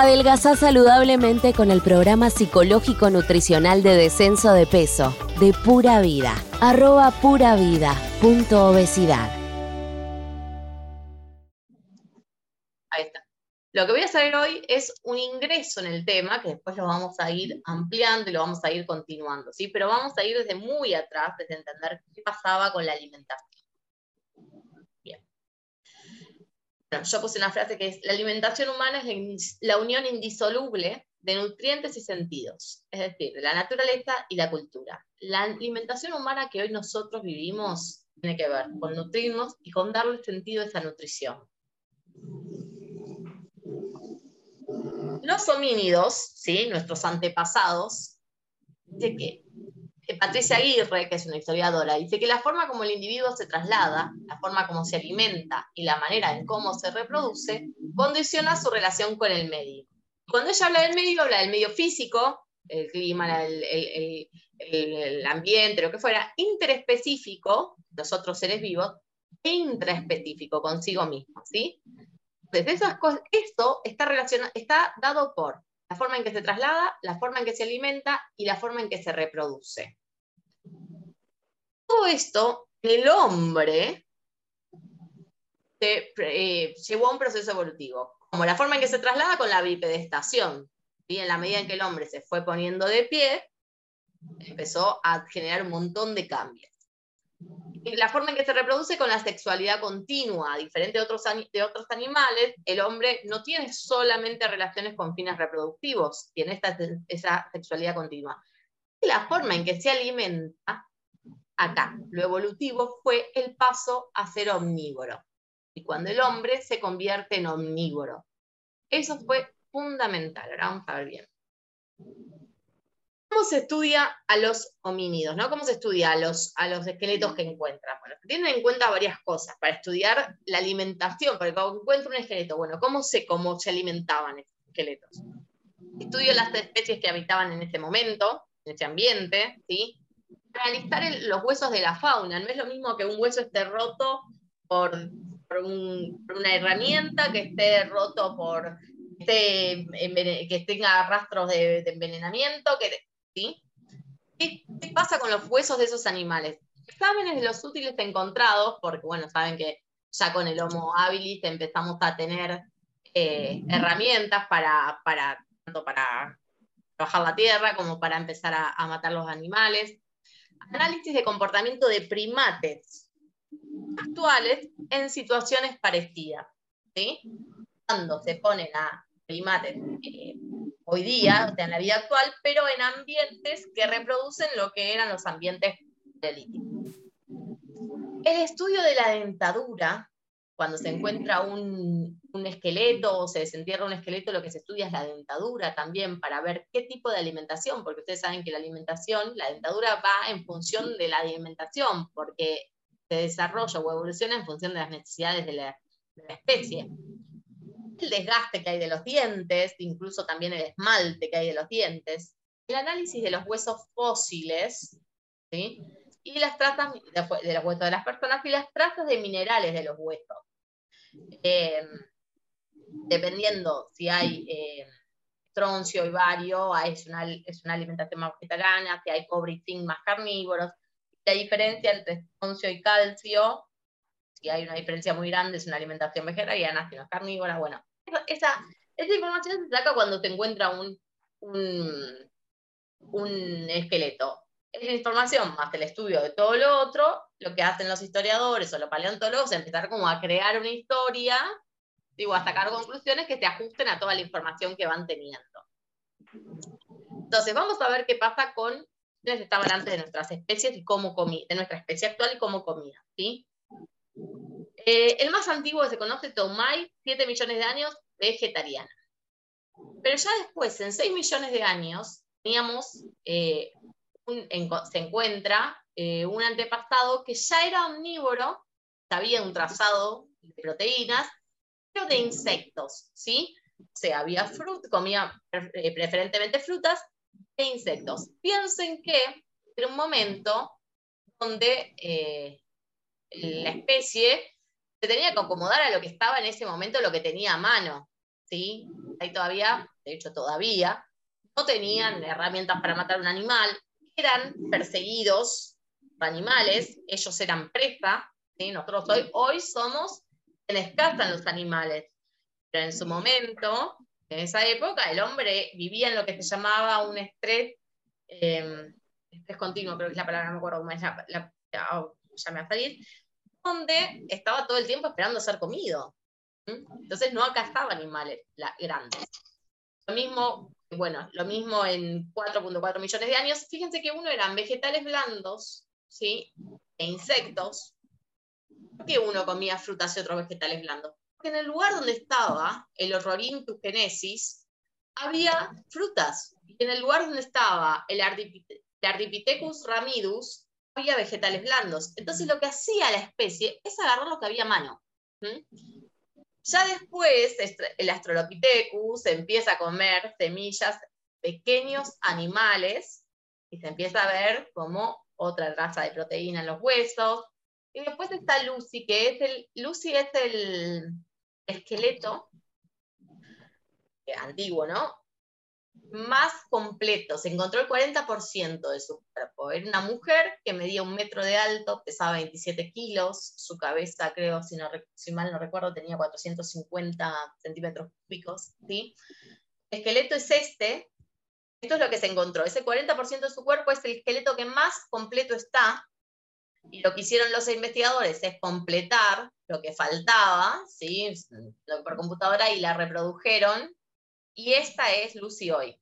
Adelgazá saludablemente con el programa psicológico nutricional de descenso de peso de Pura Vida. Arroba pura vida punto obesidad. Ahí está. Lo que voy a hacer hoy es un ingreso en el tema, que después lo vamos a ir ampliando y lo vamos a ir continuando, ¿sí? Pero vamos a ir desde muy atrás, desde entender qué pasaba con la alimentación. Yo puse una frase que es, la alimentación humana es la unión indisoluble de nutrientes y sentidos, es decir, de la naturaleza y la cultura. La alimentación humana que hoy nosotros vivimos tiene que ver con nutrirnos y con darle sentido a esa nutrición. Los homínidos, ¿sí? nuestros antepasados, de que Patricia Aguirre, que es una historiadora, dice que la forma como el individuo se traslada, la forma como se alimenta y la manera en cómo se reproduce, condiciona su relación con el medio. Cuando ella habla del medio, habla del medio físico, el clima, el, ambiente, lo que fuera, interespecífico, los otros seres vivos, e intraespecífico consigo mismo, ¿sí? Entonces, esas cosas, esto está, relacionado, está dado por la forma en que se traslada, la forma en que se alimenta y la forma en que se reproduce. Todo esto, el hombre se, eh, llevó a un proceso evolutivo, como la forma en que se traslada con la bipedestación. Y en la medida en que el hombre se fue poniendo de pie, empezó a generar un montón de cambios la forma en que se reproduce con la sexualidad continua, diferente de otros, de otros animales, el hombre no tiene solamente relaciones con fines reproductivos, tiene esta, esa sexualidad continua. la forma en que se alimenta, acá, lo evolutivo fue el paso a ser omnívoro. Y cuando el hombre se convierte en omnívoro. Eso fue fundamental. Ahora vamos a ver bien. ¿Cómo se estudia a los homínidos? ¿no? ¿Cómo se estudia a los, a los esqueletos que encuentran? Bueno, se tienen en cuenta varias cosas para estudiar la alimentación, porque cuando encuentro un esqueleto, bueno, ¿cómo sé cómo se alimentaban estos esqueletos? Estudio las especies que habitaban en ese momento, en ese ambiente, ¿sí? Analizar los huesos de la fauna, no es lo mismo que un hueso esté roto por, una herramienta, que esté roto por que tenga rastros de, envenenamiento, que ¿Qué, pasa con los huesos de esos animales? Exámenes de los útiles encontrados, porque bueno, saben que ya con el Homo habilis empezamos a tener eh, herramientas para, para, tanto para trabajar la tierra como para empezar a, matar los animales. Análisis de comportamiento de primates actuales en situaciones parecidas. ¿sí? Cuando se ponen a primates eh, hoy día, en la vida actual, pero en ambientes que reproducen lo que eran los ambientes paleolíticos. El estudio de la dentadura, cuando se encuentra un, un, esqueleto o se desentierra un esqueleto, lo que se estudia es la dentadura también para ver qué tipo de alimentación, porque ustedes saben que la alimentación, la dentadura va en función de la alimentación, porque se desarrolla o evoluciona en función de las necesidades de la, de la especie el desgaste que hay de los dientes, incluso también el esmalte que hay de los dientes, el análisis de los huesos fósiles, ¿sí? y las trazas de los huesos de las personas y las trazas de minerales de los huesos. Eh, dependiendo si hay eh, troncio y vario, es una, es una alimentación más vegetariana, si hay cobre y zinc más carnívoros. La diferencia entre troncio y calcio, si hay una diferencia muy grande, es una alimentación vegetariana, si no es carnívora, bueno, esa, información se saca cuando te encuentra un, un, un esqueleto. Esa información más el estudio de todo lo otro, lo que hacen los historiadores o los paleontólogos es empezar como a crear una historia, digo, a sacar conclusiones que se ajusten a toda la información que van teniendo. Entonces, vamos a ver qué pasa con quienes estaban antes de nuestras especies y cómo comí, de nuestra especie actual y cómo comía, ¿sí? Eh, el más antiguo que se conoce, Tomai, 7 millones de años, vegetariana. Pero ya después, en 6 millones de años, teníamos, eh, se encuentra eh, un antepasado que ya era omnívoro, había un trazado de proteínas, pero de insectos, ¿sí? O sea, había fruta, comía preferentemente frutas e insectos. Piensen que era un momento donde la especie se tenía que acomodar a lo que estaba en ese momento, lo que tenía a mano. ¿sí? Ahí todavía, de hecho todavía, no tenían herramientas para matar un animal, eran perseguidos animales, ellos eran presa, ¿sí? nosotros hoy, hoy somos quienes cazan los animales, pero en su momento, en esa época, el hombre vivía en lo que se llamaba un estrés, eh, estrés continuo, creo que es la palabra, no me acuerdo cómo es la, la, ya me va a salir, donde estaba todo el tiempo esperando ser comido. Entonces no cazaba animales grandes. Lo mismo, bueno, lo mismo en 4.4 millones de años. Fíjense que uno eran vegetales blandos, ¿sí? E insectos. ¿Por qué uno comía frutas y otros vegetales blandos? Porque en el lugar donde estaba el Horrorintus genesis, había frutas. Y en el lugar donde estaba el Ardipithecus ramidus, había vegetales blandos. Entonces lo que hacía la especie es agarrar lo que había a mano. Ya después el Astrolopithecus empieza a comer semillas, pequeños animales, y se empieza a ver como otra raza de proteína en los huesos. Y después está Lucy, que es el, Lucy es el esqueleto antiguo, ¿no? más completo, se encontró el 40% de su cuerpo. Era una mujer que medía un metro de alto, pesaba 27 kilos, su cabeza, creo, si, no, si mal no recuerdo, tenía 450 centímetros cúbicos. ¿sí? El esqueleto es este, esto es lo que se encontró. Ese 40% de su cuerpo es el esqueleto que más completo está. Y lo que hicieron los investigadores es completar lo que faltaba, ¿sí? por computadora, y la reprodujeron y esta es Lucy hoy.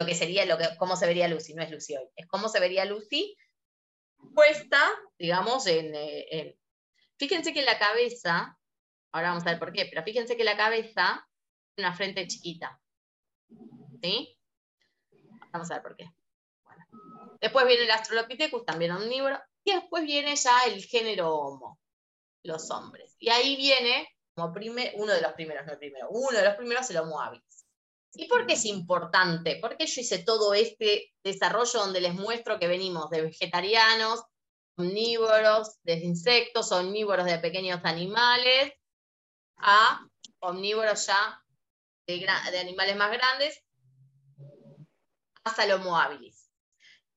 Lo que sería, lo que, cómo se vería Lucy, no es Lucy hoy. Es cómo se vería Lucy puesta, digamos, en, eh, en, Fíjense que la cabeza, ahora vamos a ver por qué, pero fíjense que la cabeza tiene una frente chiquita. ¿Sí? Vamos a ver por qué. Después viene el Astrolopithecus, también omnívoro, y después viene ya el género Homo, los hombres. Y ahí viene, como primer, uno de los primeros, no el primero, uno de los primeros el Homo habilis. ¿Y por qué es importante? Porque yo hice todo este desarrollo donde les muestro que venimos de vegetarianos, omnívoros, de insectos, omnívoros de pequeños animales, a omnívoros ya de, animales más grandes, hasta el Homo habilis.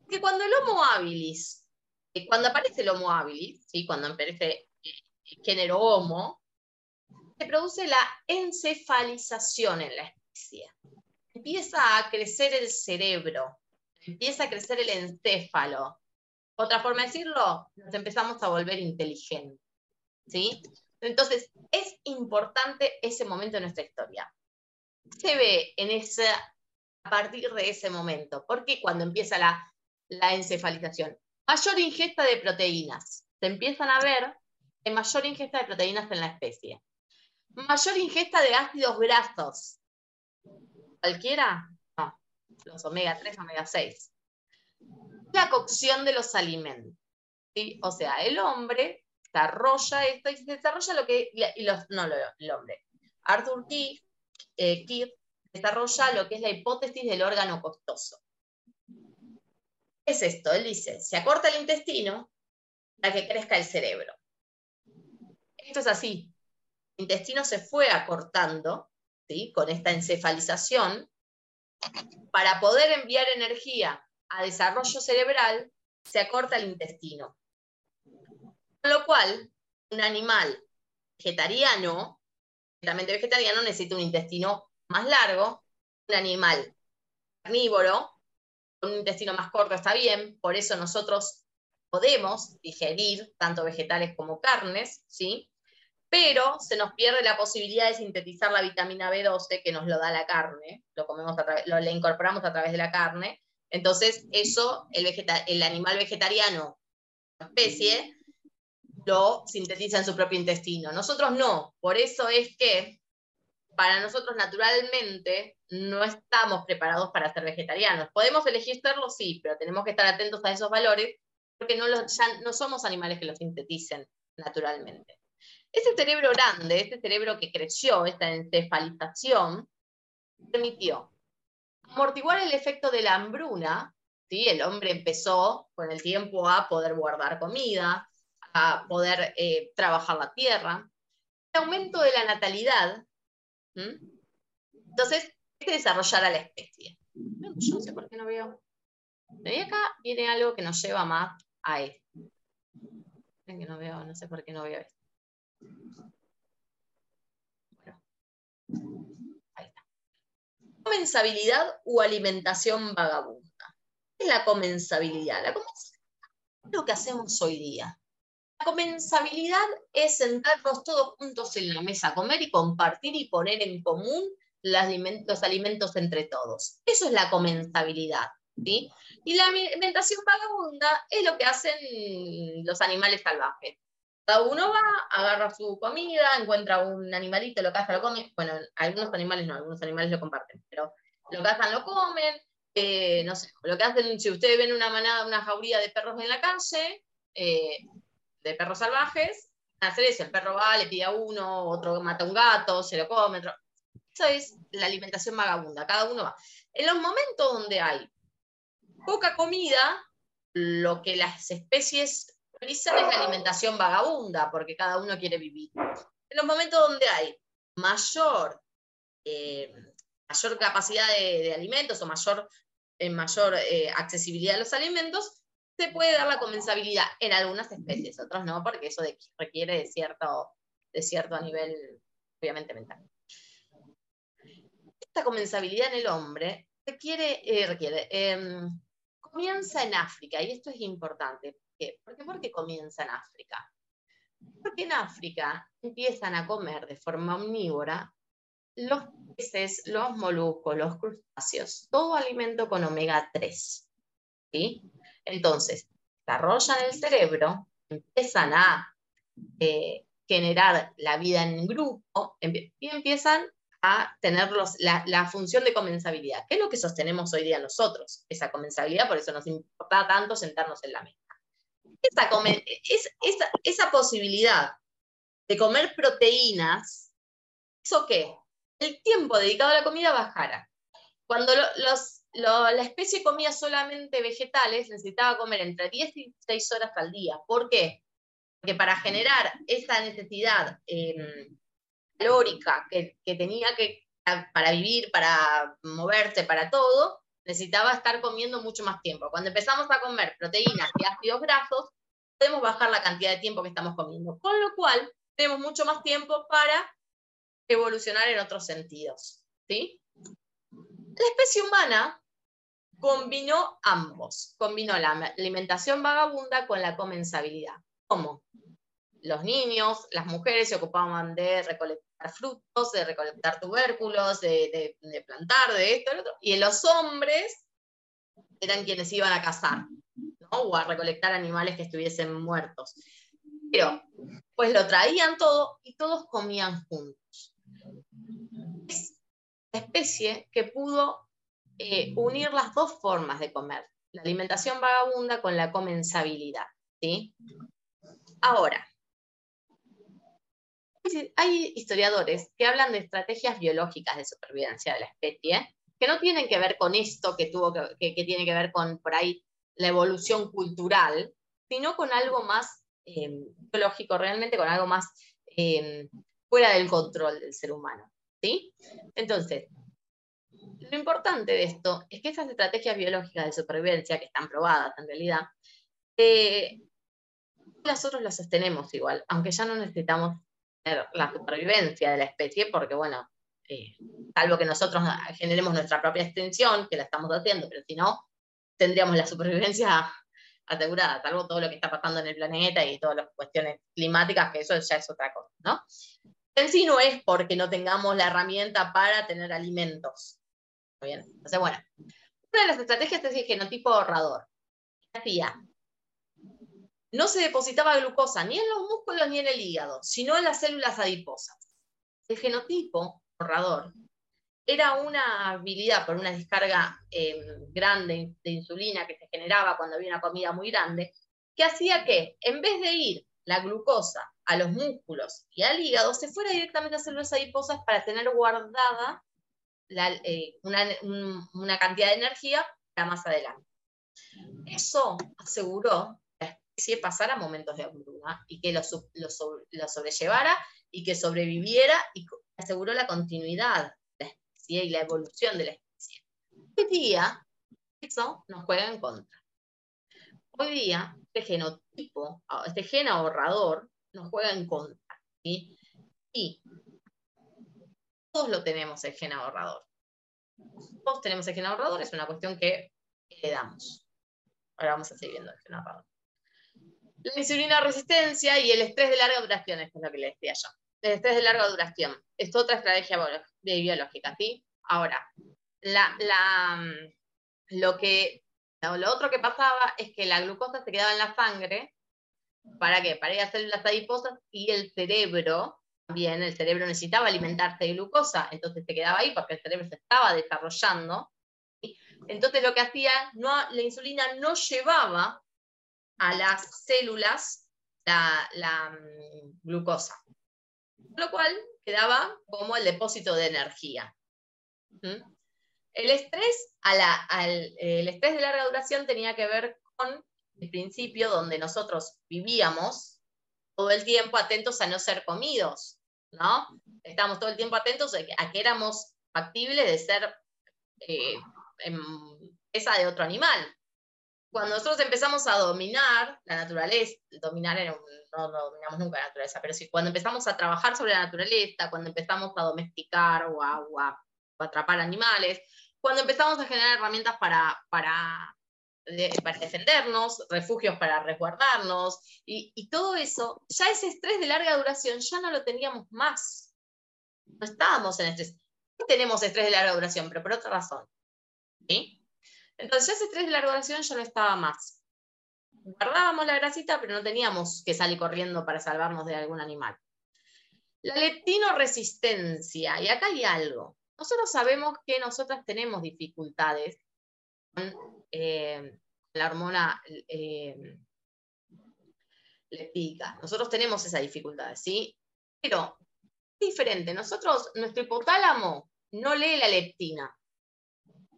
Que cuando el Homo habilis, eh, cuando aparece el Homo habilis, ¿sí? cuando aparece el género Homo, se produce la encefalización en la especie empieza a crecer el cerebro, empieza a crecer el encéfalo. Otra forma de decirlo, nos empezamos a volver inteligentes. ¿sí? Entonces, es importante ese momento de nuestra historia. Se ve en esa, partir de ese momento, porque cuando empieza la, la encefalización, mayor ingesta de proteínas, se empiezan a ver en mayor ingesta de proteínas en la especie. Mayor ingesta de ácidos grasos, cualquiera, no, los omega 3, omega 6. La cocción de los alimentos. ¿sí? O sea, el hombre desarrolla esto y desarrolla lo que, y los, no el hombre, Arthur Keith, eh, desarrolla lo que es la hipótesis del órgano costoso. ¿Qué es esto? Él dice, se acorta el intestino para que crezca el cerebro. Esto es así. El intestino se fue acortando con esta encefalización, para poder enviar energía a desarrollo cerebral, se acorta el intestino. Con lo cual, un animal vegetariano, vegetariano, necesita un intestino más largo, un animal carnívoro, con un intestino más corto está bien, por eso nosotros podemos digerir tanto vegetales como carnes, ¿sí? pero se nos pierde la posibilidad de sintetizar la vitamina B12 que nos lo da la carne, lo, comemos a lo le incorporamos a través de la carne. Entonces, eso el, el animal vegetariano, la especie, lo sintetiza en su propio intestino. Nosotros no. Por eso es que para nosotros naturalmente no estamos preparados para ser vegetarianos. Podemos elegir serlo, sí, pero tenemos que estar atentos a esos valores porque no, ya no somos animales que lo sinteticen naturalmente. Ese cerebro grande, ese cerebro que creció, esta encefalización, permitió amortiguar el efecto de la hambruna. ¿sí? El hombre empezó con el tiempo a poder guardar comida, a poder eh, trabajar la tierra. El aumento de la natalidad Entonces, hay que desarrollar a la especie. Yo no sé por qué no veo. Y acá viene algo que nos lleva más a esto. Que no veo, no sé por qué no veo esto. Bueno. Ahí está. Comensabilidad u alimentación vagabunda. ¿Qué es la comensabilidad? La comensabilidad es lo que hacemos hoy día. Comensabilidad es sentarnos todos juntos en la mesa a comer y compartir y poner en común los alimentos entre todos. Eso es la comensabilidad. ¿sí? Y la alimentación vagabunda es lo que hacen los animales salvajes. Cada uno va, agarra su comida, encuentra un animalito, lo caza, lo come. Bueno, algunos animales no, algunos animales lo comparten, pero lo cazan, lo comen. Eh, no sé, lo que hacen, si ustedes ven una manada, una jauría de perros en la calle, eh, de perros salvajes, hacer eso, el perro va, le pide a uno, otro mata un gato, se lo come, otro... Eso es la alimentación vagabunda, cada uno va. En los momentos donde hay poca comida, lo que las especies realizan es la alimentación vagabunda, porque cada uno quiere vivir. En los momentos donde hay mayor, eh, mayor capacidad de, alimentos o mayor, eh, mayor eh, accesibilidad a los alimentos, se puede dar la comensabilidad en algunas especies, otras no, porque eso requiere de cierto, de cierto nivel, obviamente, mental. Esta comensabilidad en el hombre requiere, requiere em, comienza en África, y esto es importante. ¿Por qué? ¿Por qué comienza en África? Porque en África empiezan a comer de forma omnívora los peces, los moluscos, los crustáceos, todo alimento con omega 3. ¿sí? Entonces, desarrollan el cerebro, empiezan a eh, generar la vida en grupo y empiezan a tener la, función de comensabilidad, que es lo que sostenemos hoy día nosotros, esa comensabilidad, por eso nos importa tanto sentarnos en la mesa. Esa, posibilidad de comer proteínas hizo que el tiempo dedicado a la comida bajara. Cuando la especie comía solamente vegetales, necesitaba comer entre 10 y 6 horas al día. ¿Por qué? Porque para generar esa necesidad em, calórica que, tenía que, para vivir, para moverse, para todo, necesitaba estar comiendo mucho más tiempo. Cuando empezamos a comer proteínas y ácidos grasos, podemos bajar la cantidad de tiempo que estamos comiendo, con lo cual tenemos mucho más tiempo para evolucionar en otros sentidos. ¿sí? La especie humana combinó ambos, combinó la alimentación vagabunda con la comensabilidad. ¿Cómo? Los niños, las mujeres se ocupaban de recolectar frutos, de recolectar tubérculos, de, plantar, de esto, de otro. Y los hombres eran quienes iban a cazar, O a recolectar animales que estuviesen muertos. Pero, pues lo traían todo y todos comían juntos. Es la especie que pudo eh, unir las dos formas de comer, la alimentación vagabunda con la comensabilidad. ¿sí? Ahora, hay historiadores que hablan de estrategias biológicas de supervivencia de la especie, que no tienen que ver con esto que, tuvo que, tiene que ver con por ahí la evolución cultural, sino con algo más eh, biológico, realmente con algo más eh, fuera del control del ser humano. ¿sí? Entonces, lo importante de esto es que esas estrategias biológicas de supervivencia, que están probadas en realidad, eh, nosotros las sostenemos igual, aunque ya no necesitamos la supervivencia de la especie, porque bueno, eh, salvo que nosotros generemos nuestra propia extensión, que la estamos haciendo, pero si no, tendríamos la supervivencia asegurada, salvo todo lo que está pasando en el planeta y todas las cuestiones climáticas, que eso ya es otra cosa, ¿no? En sí no es porque no tengamos la herramienta para tener alimentos. Entonces, bueno, una de las estrategias es el genotipo ahorrador. No se depositaba glucosa ni en los músculos ni en el hígado, sino en las células adiposas. El genotipo ahorrador era una habilidad por una descarga em, grande de insulina que se generaba cuando había una comida muy grande, que hacía que en vez de ir la glucosa a los músculos y al hígado, se fuera directamente a células adiposas para tener guardada eh, una, una cantidad de energía para más adelante. Eso aseguró especie pasara momentos de hambruna y que lo, sobrellevara y que sobreviviera y aseguró la continuidad de la especie. y la evolución de la especie. Hoy día, eso nos juega en contra. Hoy día, este genotipo, este gen ahorrador, nos juega en contra. ¿sí? Y todos lo tenemos el gen ahorrador. Todos tenemos el gen ahorrador, es una cuestión que le damos. Ahora vamos a seguir viendo el gen ahorrador. La insulina resistencia y el estrés de larga duración, es lo que le decía yo. El estrés de larga duración es otra estrategia biológica, ¿sí? Ahora, mm, lo, que, lo otro que pasaba es que la glucosa se quedaba en la sangre, ¿para qué? Para ir a células adiposas y el cerebro Bien, el cerebro necesitaba alimentarse de glucosa, entonces se quedaba ahí porque el cerebro se estaba desarrollando. Entonces lo que hacía, no, la insulina no llevaba a las células la, mm, glucosa, lo cual quedaba como el depósito de energía. El estrés, el estrés de larga duración tenía que ver con el principio donde nosotros vivíamos todo el tiempo atentos a no ser comidos, ¿no? Estamos todo el tiempo atentos a que éramos factibles de ser eh, esa de otro animal. Cuando nosotros empezamos a dominar la naturaleza, dominar no, dominamos nunca la naturaleza, pero sí, cuando empezamos a trabajar sobre la naturaleza, cuando empezamos a domesticar o a, o a atrapar animales, cuando empezamos a generar herramientas para, para para defendernos, refugios para resguardarnos, y, todo eso, ya ese estrés de larga duración ya no lo teníamos más. No estábamos en estrés. Tenemos estrés de larga duración, pero por otra razón. Entonces ya ese estrés de larga duración ya no estaba más. Guardábamos la grasita, pero no teníamos que salir corriendo para salvarnos de algún animal. La leptinoresistencia, y acá hay algo. Nosotros sabemos que nosotras tenemos dificultades eh, la hormona eh, leptica. Nosotros tenemos esa dificultad, ¿sí? Pero es diferente. Nosotros, nuestro hipotálamo no lee la leptina.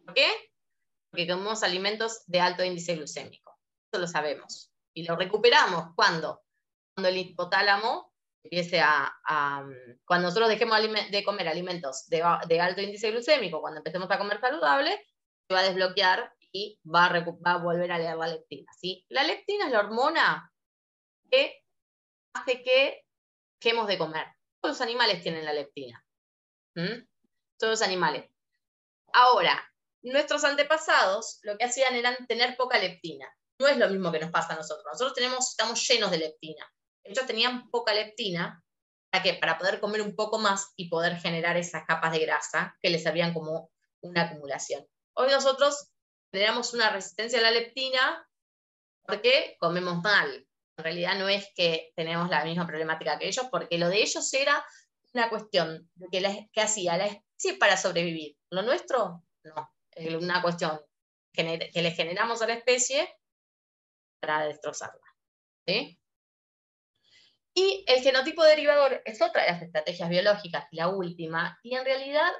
¿Por qué? Porque comemos alimentos de alto índice glucémico. Eso lo sabemos. Y lo recuperamos cuando, cuando el hipotálamo empiece a, cuando nosotros dejemos de comer alimentos de, de, alto índice glucémico, cuando empecemos a comer saludable, se va a desbloquear y va a, volver a leer la leptina. ¿sí? La leptina es la hormona que hace que dejemos de comer. Todos los animales tienen la leptina. Todos los animales. Ahora, nuestros antepasados lo que hacían era tener poca leptina. No es lo mismo que nos pasa a nosotros. Nosotros tenemos, estamos llenos de leptina. Ellos tenían poca leptina. ¿Para? Para poder comer un poco más y poder generar esas capas de grasa que les servían como una acumulación. Hoy nosotros generamos una resistencia a la leptina porque comemos mal. En realidad no es que tenemos la misma problemática que ellos, porque lo de ellos era una cuestión de que, la, que hacía la especie para sobrevivir. Lo nuestro, no. Es una cuestión que, le generamos a la especie para destrozarla. Y el genotipo derivador es otra de las estrategias biológicas, la última, y en realidad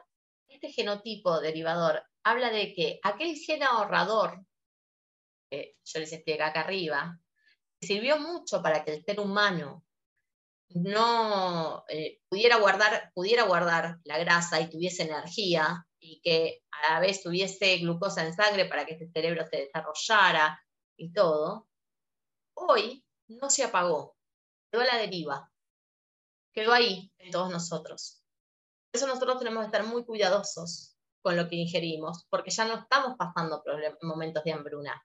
este genotipo derivador habla de que aquel gen ahorrador, que yo les expliqué acá arriba, sirvió mucho para que el ser humano no eh, pudiera, guardar, pudiera guardar la grasa y tuviese energía y que a la vez tuviese glucosa en sangre para que ese cerebro se desarrollara y todo, hoy no se apagó, quedó a la deriva, quedó ahí en todos nosotros. Por eso nosotros tenemos que estar muy cuidadosos con lo que ingerimos, porque ya no estamos pasando momentos de hambruna.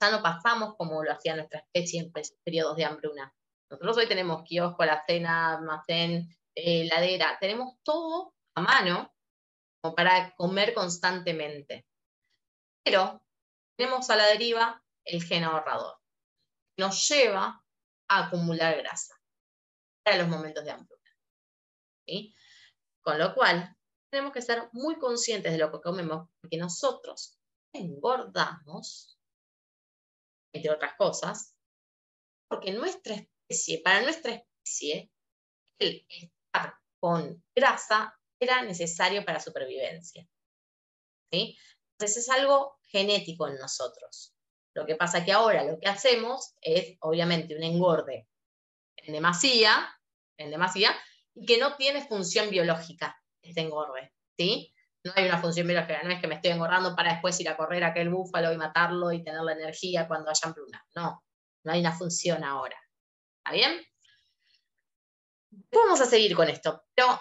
Ya no pasamos como lo hacía nuestra especie en periodos de hambruna. Nosotros hoy tenemos kiosco, la cena, almacén, eh, heladera, tenemos todo a mano para comer constantemente. Pero tenemos a la deriva el gen ahorrador. Nos lleva a acumular grasa para los momentos de hambruna. Con lo cual, tenemos que ser muy conscientes de lo que comemos, porque nosotros engordamos, entre otras cosas, porque nuestra especie, para nuestra especie, el estar con grasa era necesario para supervivencia. Entonces es algo genético en nosotros. Lo que pasa que ahora lo que hacemos es, obviamente, un engorde en demasía, en demasía, y que no tiene función biológica engorde, ¿sí? no hay una función biológica, no es que me estoy engordando para después ir a correr a aquel búfalo y matarlo y tener la energía cuando haya hambruna. No, no hay una función ahora. ¿Está bien? Vamos a seguir con esto, pero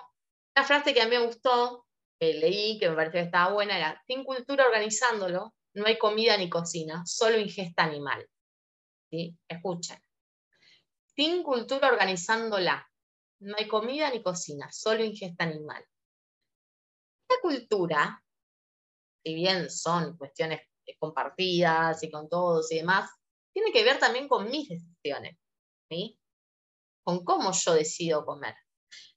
una frase que a mí me gustó, que leí, que me pareció que estaba buena, era, sin cultura organizándolo, no hay comida ni cocina, solo ingesta animal. ¿Sí? Escuchen. Sin cultura organizándola, no hay comida ni cocina, solo ingesta animal. Cultura, si bien son cuestiones compartidas y con todos y demás, tiene que ver también con mis decisiones, ¿sí? con cómo yo decido comer.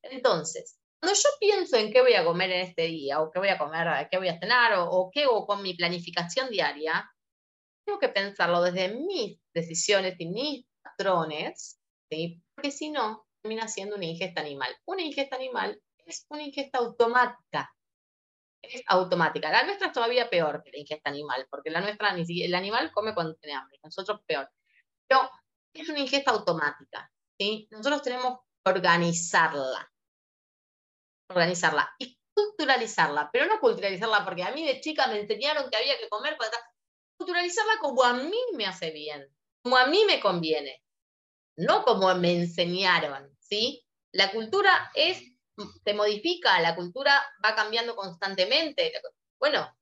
Entonces, cuando yo pienso en qué voy a comer en este día, o qué voy a comer, qué voy a cenar, o, qué hago con mi planificación diaria, tengo que pensarlo desde mis decisiones y mis patrones, ¿sí? porque si no, termina siendo una ingesta animal. Una ingesta animal es una ingesta automática. Es automática. La nuestra es todavía peor que la ingesta animal, porque la nuestra, el animal come cuando tiene hambre, nosotros peor. Pero es una ingesta automática. ¿sí? Nosotros tenemos que organizarla. Organizarla y culturalizarla, pero no culturalizarla porque a mí de chica me enseñaron que había que comer. Culturalizarla como a mí me hace bien, como a mí me conviene, no como me enseñaron, ¿sí? La cultura es, se modifica, la cultura va cambiando constantemente. Bueno,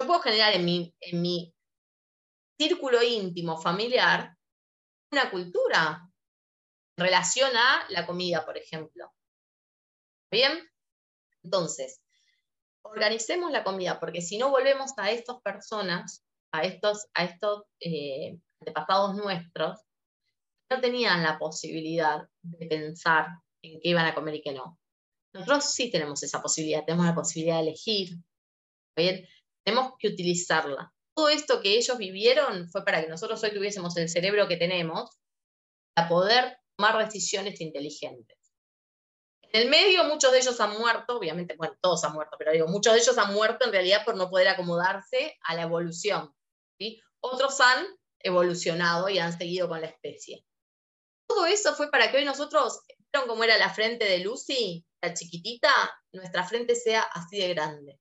yo puedo generar en mi, en mi círculo íntimo familiar una cultura, relación a la comida, por ejemplo. ¿Bien? Entonces, organicemos la comida, porque si no volvemos a estas personas, a estos, a estos eh, antepasados nuestros, no tenían la posibilidad de pensar en qué iban a comer y qué no. Nosotros sí tenemos esa posibilidad, tenemos la posibilidad de elegir. ¿bien? Tenemos que utilizarla. Todo esto que ellos vivieron fue para que nosotros hoy tuviésemos el cerebro que tenemos, para poder tomar decisiones inteligentes. En el medio muchos de ellos han muerto, obviamente, bueno, todos han muerto, pero digo, muchos de ellos han muerto en realidad por no poder acomodarse a la evolución. ¿sí? Otros han evolucionado y han seguido con la especie. Todo eso fue para que hoy nosotros, ¿vieron cómo era la frente de Lucy, la chiquitita? Nuestra frente sea así de grande.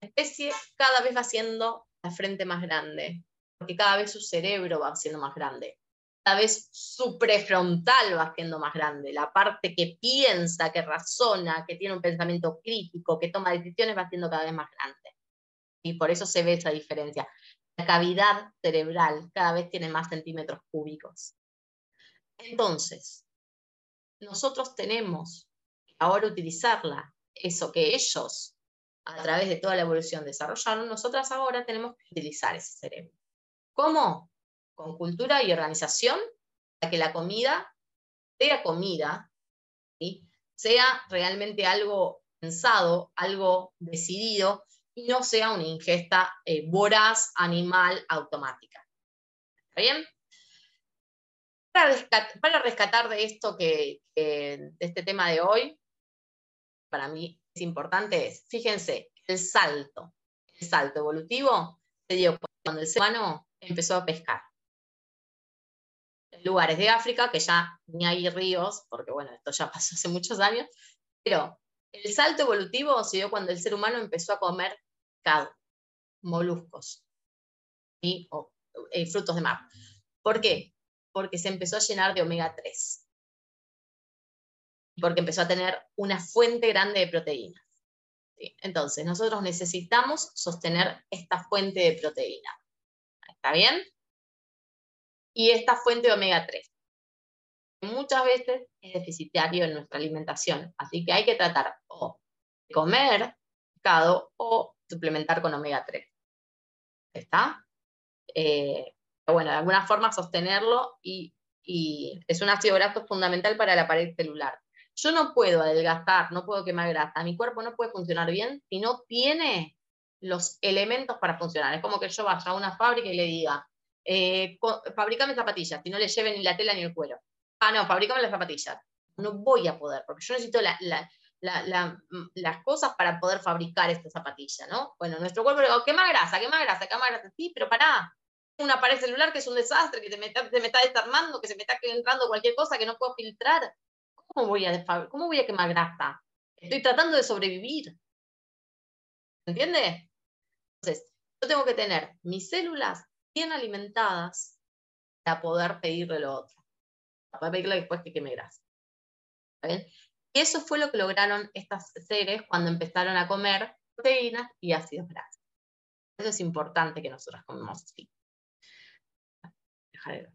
La especie cada vez va siendo la frente más grande, porque cada vez su cerebro va siendo más grande cada vez su prefrontal va siendo más grande, la parte que piensa, que razona, que tiene un pensamiento crítico, que toma decisiones va siendo cada vez más grande. Y por eso se ve esa diferencia. La cavidad cerebral cada vez tiene más centímetros cúbicos. Entonces, nosotros tenemos que ahora utilizarla, eso que ellos, a través de toda la evolución, desarrollaron, nosotras ahora tenemos que utilizar ese cerebro. ¿Cómo? con cultura y organización para que la comida sea comida, sea realmente algo pensado, algo decidido y no sea una ingesta eh, voraz, animal, automática. ¿Está bien? Para rescatar, de esto que, este tema de hoy, para mí es importante, es, fíjense, el salto, el salto evolutivo se dio cuando el ser humano empezó a pescar lugares de África, que ya ni hay ríos, porque bueno, esto ya pasó hace muchos años, pero el salto evolutivo se dio cuando el ser humano empezó a comer pescado, moluscos y eh, frutos de mar. ¿Por qué? Porque se empezó a llenar de omega 3. Porque empezó a tener una fuente grande de proteínas. Entonces, nosotros necesitamos sostener esta fuente de proteína. ¿Está bien? y esta fuente de omega 3. Muchas veces es deficitario en nuestra alimentación, así que hay que tratar o de comer pescado o suplementar con omega 3. ¿Está? Eh, bueno, de alguna forma sostenerlo y, es un ácido graso fundamental para la pared celular. Yo no puedo adelgazar, no puedo quemar grasa, mi cuerpo no puede funcionar bien si no tiene los elementos para funcionar. Es como que yo vaya a una fábrica y le diga, eh, fabricame zapatillas, si no le lleven ni la tela ni el cuero. Ah, no, fabricame las zapatillas. No voy a poder, porque yo necesito mm, las cosas para poder fabricar esta zapatilla, ¿no? Bueno, nuestro cuerpo le digo, ¿qué más grasa? ¿Qué más grasa? ¿Qué más grasa? Sí, pero pará. Una pared celular que es un desastre, que se me, está, desarmando, que se me está entrando cualquier cosa que no puedo filtrar. ¿Cómo voy a, cómo voy a quemar grasa? Estoy tratando de sobrevivir. ¿Se entiende? Entonces, yo tengo que tener mis células bien alimentadas para poder pedirle lo otro. Para pedirle después que queme grasa. ¿Está bien? Y eso fue lo que lograron estas seres cuando empezaron a comer proteínas y ácidos grasos. Eso es importante que nosotros comemos así. Dejar de ver.